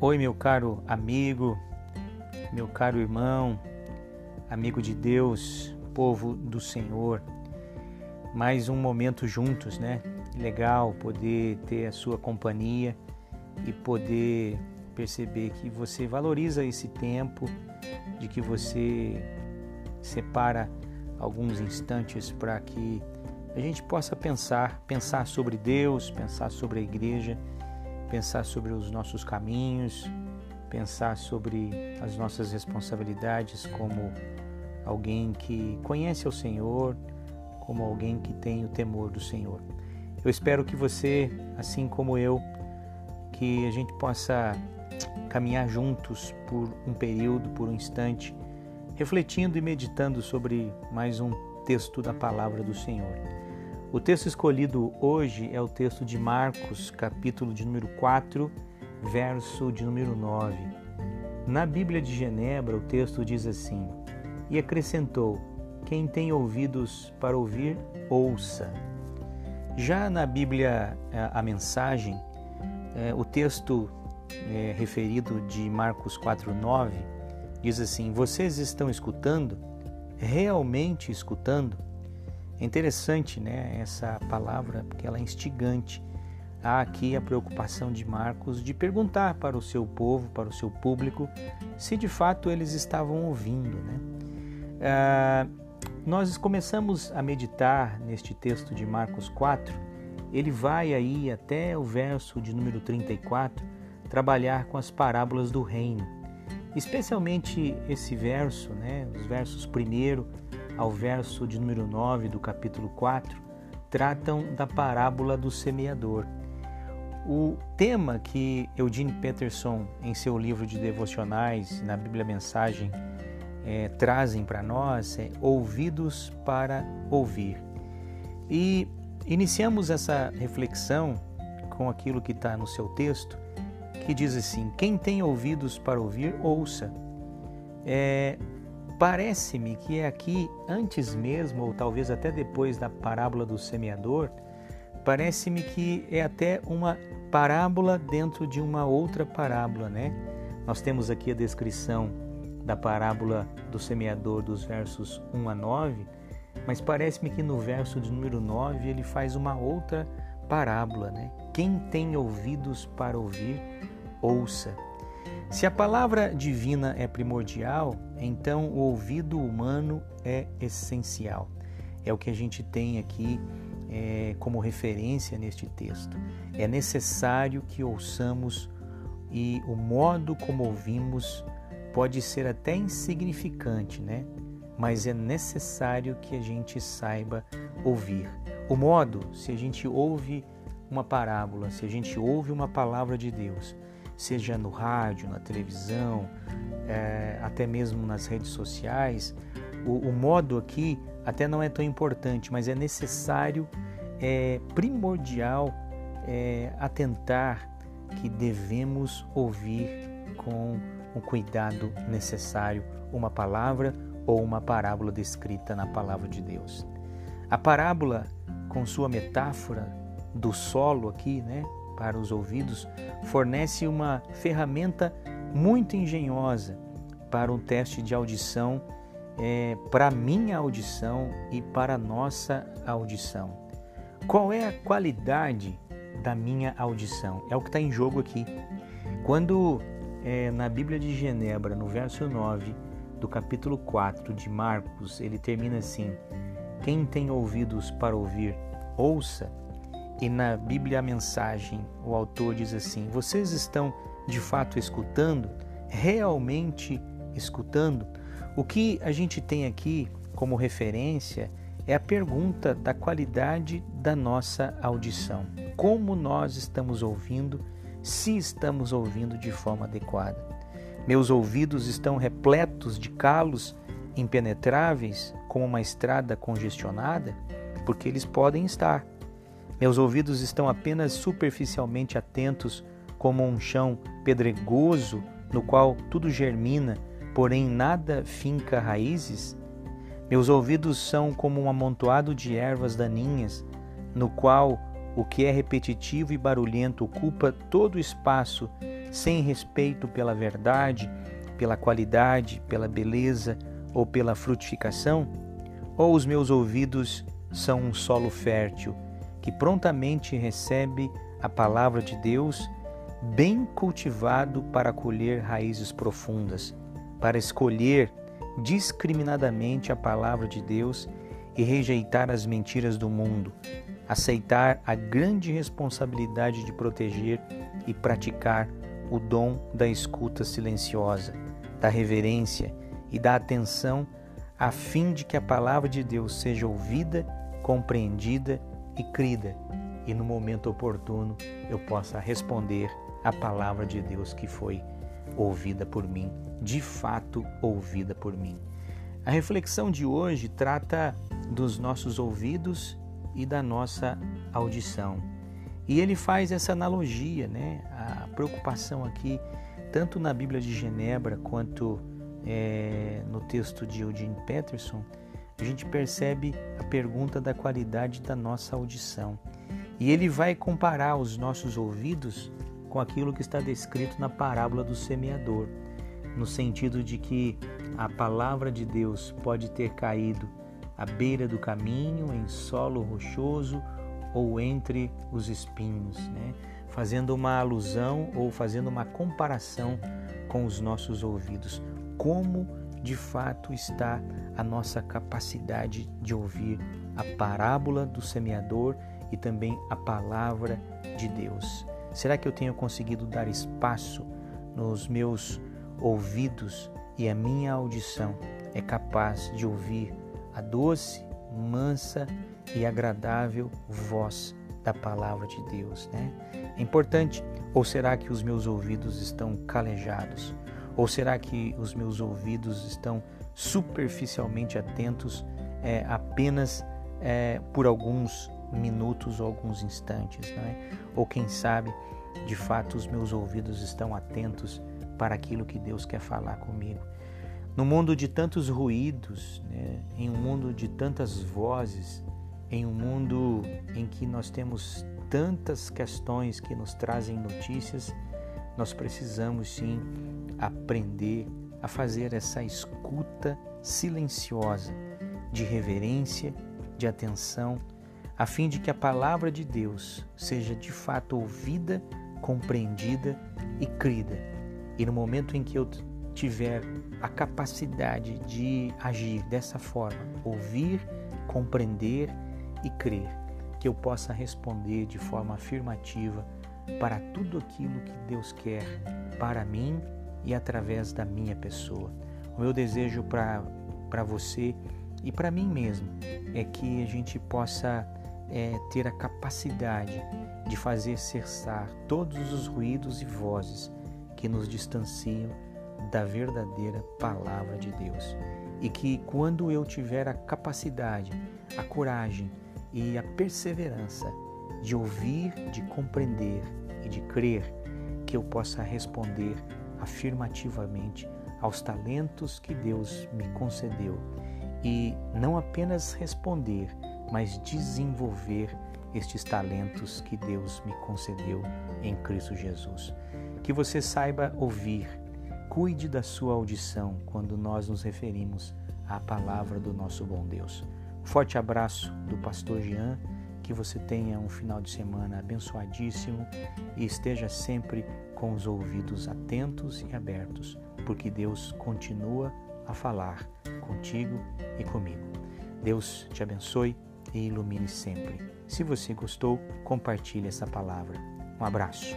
Oi, meu caro amigo, meu caro irmão, amigo de Deus, povo do Senhor. Mais um momento juntos, né? Legal poder ter a sua companhia e poder perceber que você valoriza esse tempo, de que você separa alguns instantes para que a gente possa pensar, pensar sobre Deus, pensar sobre a igreja pensar sobre os nossos caminhos, pensar sobre as nossas responsabilidades como alguém que conhece o Senhor, como alguém que tem o temor do Senhor. Eu espero que você, assim como eu, que a gente possa caminhar juntos por um período, por um instante, refletindo e meditando sobre mais um texto da palavra do Senhor. O texto escolhido hoje é o texto de Marcos, capítulo de número 4, verso de número 9. Na Bíblia de Genebra, o texto diz assim: E acrescentou: Quem tem ouvidos para ouvir, ouça. Já na Bíblia, a mensagem, é, o texto é, referido de Marcos 4,9 diz assim: Vocês estão escutando? Realmente escutando? É interessante né, essa palavra, porque ela é instigante. Há aqui a preocupação de Marcos de perguntar para o seu povo, para o seu público, se de fato eles estavam ouvindo. Né? Ah, nós começamos a meditar neste texto de Marcos 4, ele vai aí até o verso de número 34 trabalhar com as parábolas do reino. Especialmente esse verso, né, os versos primeiro ao verso de número 9 do capítulo 4, tratam da parábola do semeador. O tema que Eugene Peterson, em seu livro de devocionais, na Bíblia Mensagem, é, trazem para nós é ouvidos para ouvir. E iniciamos essa reflexão com aquilo que está no seu texto, que diz assim: Quem tem ouvidos para ouvir, ouça. É, Parece-me que é aqui, antes mesmo, ou talvez até depois da parábola do semeador, parece-me que é até uma parábola dentro de uma outra parábola, né? Nós temos aqui a descrição da parábola do semeador dos versos 1 a 9, mas parece-me que no verso de número 9 ele faz uma outra parábola, né? Quem tem ouvidos para ouvir, ouça. Se a palavra divina é primordial, então o ouvido humano é essencial. É o que a gente tem aqui é, como referência neste texto. É necessário que ouçamos e o modo como ouvimos pode ser até insignificante, né? Mas é necessário que a gente saiba ouvir. O modo, se a gente ouve uma parábola, se a gente ouve uma palavra de Deus, seja no rádio, na televisão, é, até mesmo nas redes sociais, o, o, modo aqui até não é tão importante, mas é necessário, é primordial é, atentar que devemos ouvir com o cuidado necessário uma palavra ou uma parábola descrita na palavra de Deus. A parábola, com sua metáfora do solo aqui, né, para os ouvidos fornece uma ferramenta muito engenhosa para um teste de audição, é, para minha audição e para nossa audição. Qual é a qualidade da minha audição? É o que está em jogo aqui. Quando é, na Bíblia de Genebra, no verso 9 do capítulo 4 de Marcos, ele termina assim: Quem tem ouvidos para ouvir, ouça e na Bíblia a mensagem, o autor diz assim: Vocês estão de fato escutando? Realmente escutando? O que a gente tem aqui como referência é a pergunta da qualidade da nossa audição. Como nós estamos ouvindo, se estamos ouvindo de forma adequada. Meus ouvidos estão repletos de calos impenetráveis, como uma estrada congestionada, porque eles podem estar meus ouvidos estão apenas superficialmente atentos, como um chão pedregoso no qual tudo germina, porém nada finca raízes? Meus ouvidos são como um amontoado de ervas daninhas, no qual o que é repetitivo e barulhento ocupa todo o espaço sem respeito pela verdade, pela qualidade, pela beleza ou pela frutificação? Ou os meus ouvidos são um solo fértil que prontamente recebe a palavra de Deus, bem cultivado para colher raízes profundas, para escolher discriminadamente a palavra de Deus e rejeitar as mentiras do mundo, aceitar a grande responsabilidade de proteger e praticar o dom da escuta silenciosa, da reverência e da atenção, a fim de que a palavra de Deus seja ouvida, compreendida e crida, e no momento oportuno eu possa responder a palavra de Deus que foi ouvida por mim, de fato ouvida por mim. A reflexão de hoje trata dos nossos ouvidos e da nossa audição. E ele faz essa analogia, né? A preocupação aqui, tanto na Bíblia de Genebra quanto é, no texto de Eugene Peterson, a gente percebe a pergunta da qualidade da nossa audição. E ele vai comparar os nossos ouvidos com aquilo que está descrito na parábola do semeador, no sentido de que a palavra de Deus pode ter caído à beira do caminho, em solo rochoso ou entre os espinhos, né? fazendo uma alusão ou fazendo uma comparação com os nossos ouvidos. Como de fato está a nossa capacidade de ouvir a parábola do semeador e também a palavra de Deus. Será que eu tenho conseguido dar espaço nos meus ouvidos e a minha audição é capaz de ouvir a doce, mansa e agradável voz da palavra de Deus, né? É importante. Ou será que os meus ouvidos estão calejados? Ou será que os meus ouvidos estão superficialmente atentos é, apenas é, por alguns minutos ou alguns instantes, não é? Ou quem sabe, de fato, os meus ouvidos estão atentos para aquilo que Deus quer falar comigo. No mundo de tantos ruídos, né, em um mundo de tantas vozes, em um mundo em que nós temos tantas questões que nos trazem notícias, nós precisamos sim aprender a fazer essa escuta silenciosa de reverência, de atenção, a fim de que a palavra de Deus seja de fato ouvida, compreendida e crida. E no momento em que eu tiver a capacidade de agir dessa forma, ouvir, compreender e crer, que eu possa responder de forma afirmativa para tudo aquilo que Deus quer para mim e através da minha pessoa. O meu desejo para você e para mim mesmo é que a gente possa é, ter a capacidade de fazer cessar todos os ruídos e vozes que nos distanciam da verdadeira palavra de Deus. E que quando eu tiver a capacidade, a coragem e a perseverança de ouvir, de compreender e de crer, que eu possa responder afirmativamente aos talentos que Deus me concedeu e não apenas responder, mas desenvolver estes talentos que Deus me concedeu em Cristo Jesus. Que você saiba ouvir, Cuide da sua audição quando nós nos referimos à palavra do nosso bom Deus. Forte abraço do pastor Jean, que você tenha um final de semana abençoadíssimo e esteja sempre com os ouvidos atentos e abertos, porque Deus continua a falar contigo e comigo. Deus te abençoe e ilumine sempre. Se você gostou, compartilhe essa palavra. Um abraço.